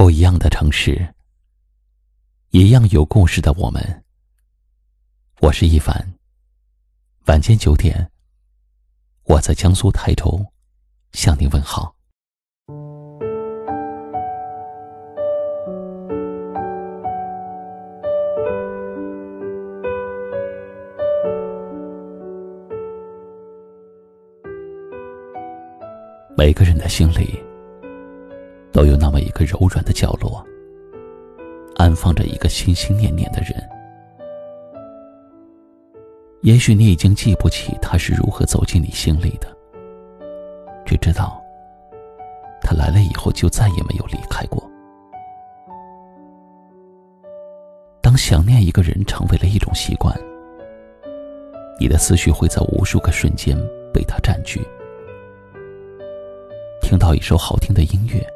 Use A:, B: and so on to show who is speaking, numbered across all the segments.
A: 不一样的城市，一样有故事的我们。我是一凡。晚间九点，我在江苏泰州向您问好。每个人的心里。都有那么一个柔软的角落，安放着一个心心念念的人。也许你已经记不起他是如何走进你心里的，只知道他来了以后就再也没有离开过。当想念一个人成为了一种习惯，你的思绪会在无数个瞬间被他占据。听到一首好听的音乐。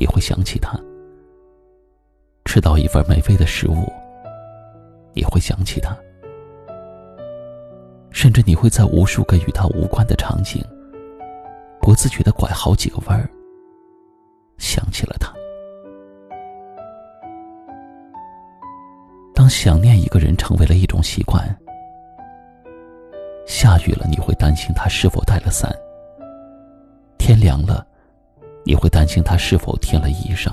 A: 你会想起他，吃到一份美味的食物，你会想起他，甚至你会在无数个与他无关的场景，不自觉的拐好几个弯儿，想起了他。当想念一个人成为了一种习惯，下雨了你会担心他是否带了伞，天凉了。你会担心他是否添了衣裳。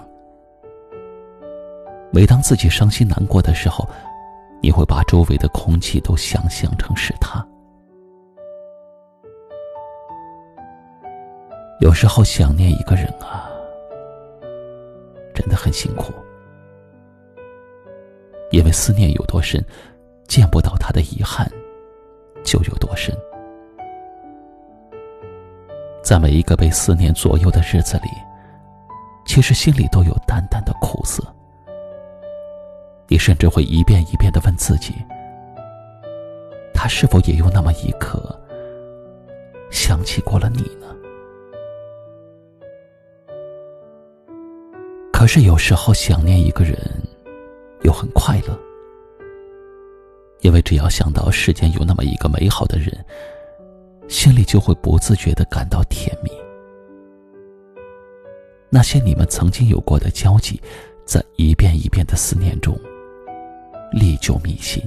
A: 每当自己伤心难过的时候，你会把周围的空气都想象成是他。有时候想念一个人啊，真的很辛苦，因为思念有多深，见不到他的遗憾就有多深。在每一个被思念左右的日子里，其实心里都有淡淡的苦涩。你甚至会一遍一遍的问自己：他是否也有那么一刻想起过了你呢？可是有时候想念一个人，又很快乐，因为只要想到世间有那么一个美好的人。心里就会不自觉的感到甜蜜。那些你们曾经有过的交集，在一遍一遍的思念中，历久弥新。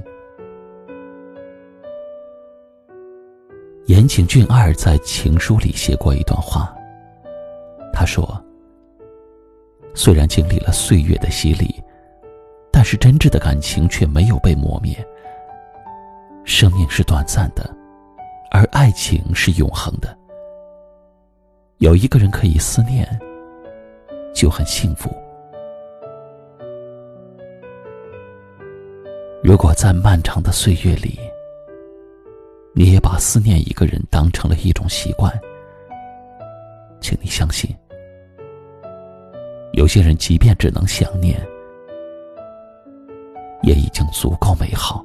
A: 岩井俊二在情书里写过一段话，他说：“虽然经历了岁月的洗礼，但是真挚的感情却没有被磨灭。生命是短暂的。”而爱情是永恒的，有一个人可以思念，就很幸福。如果在漫长的岁月里，你也把思念一个人当成了一种习惯，请你相信，有些人即便只能想念，也已经足够美好。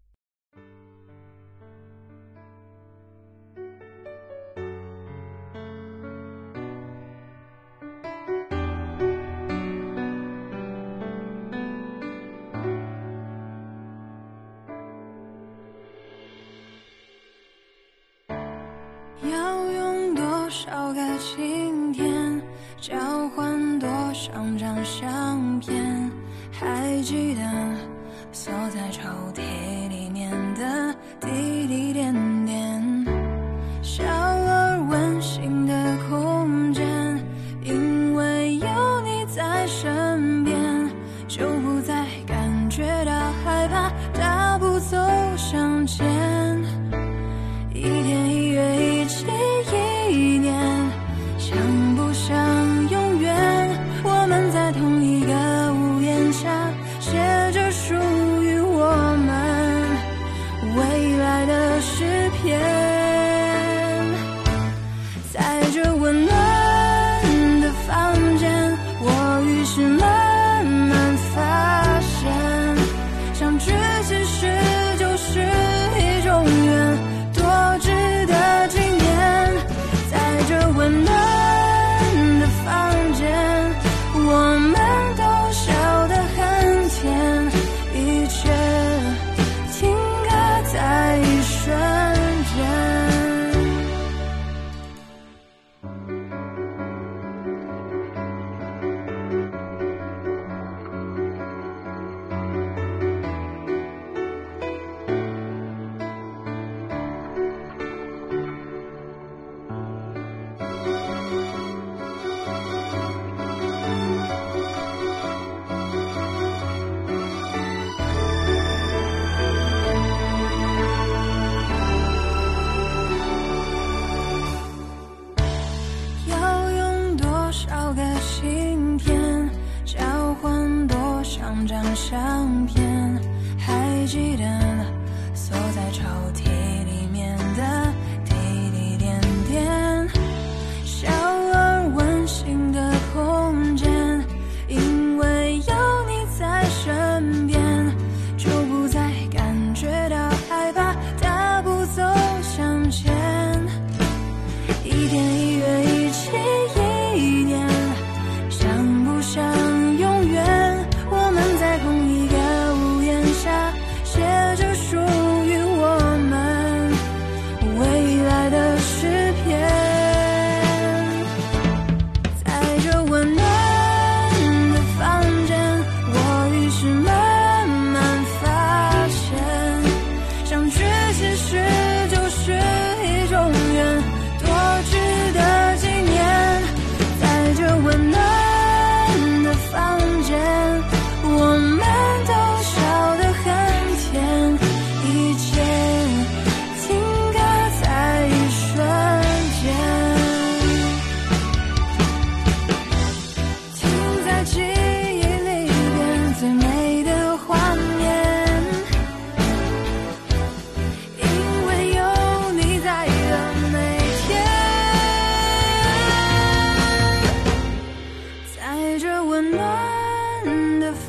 B: 交换多少张相片？还记得锁在抽屉里面的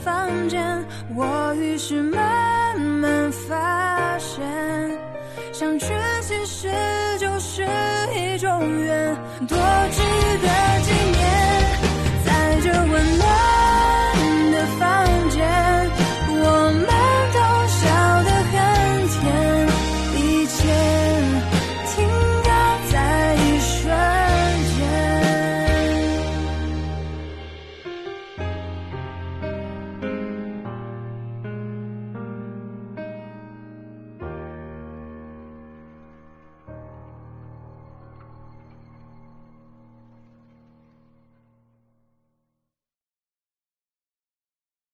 B: 房间我于是慢慢发现，相聚其实就是一种缘，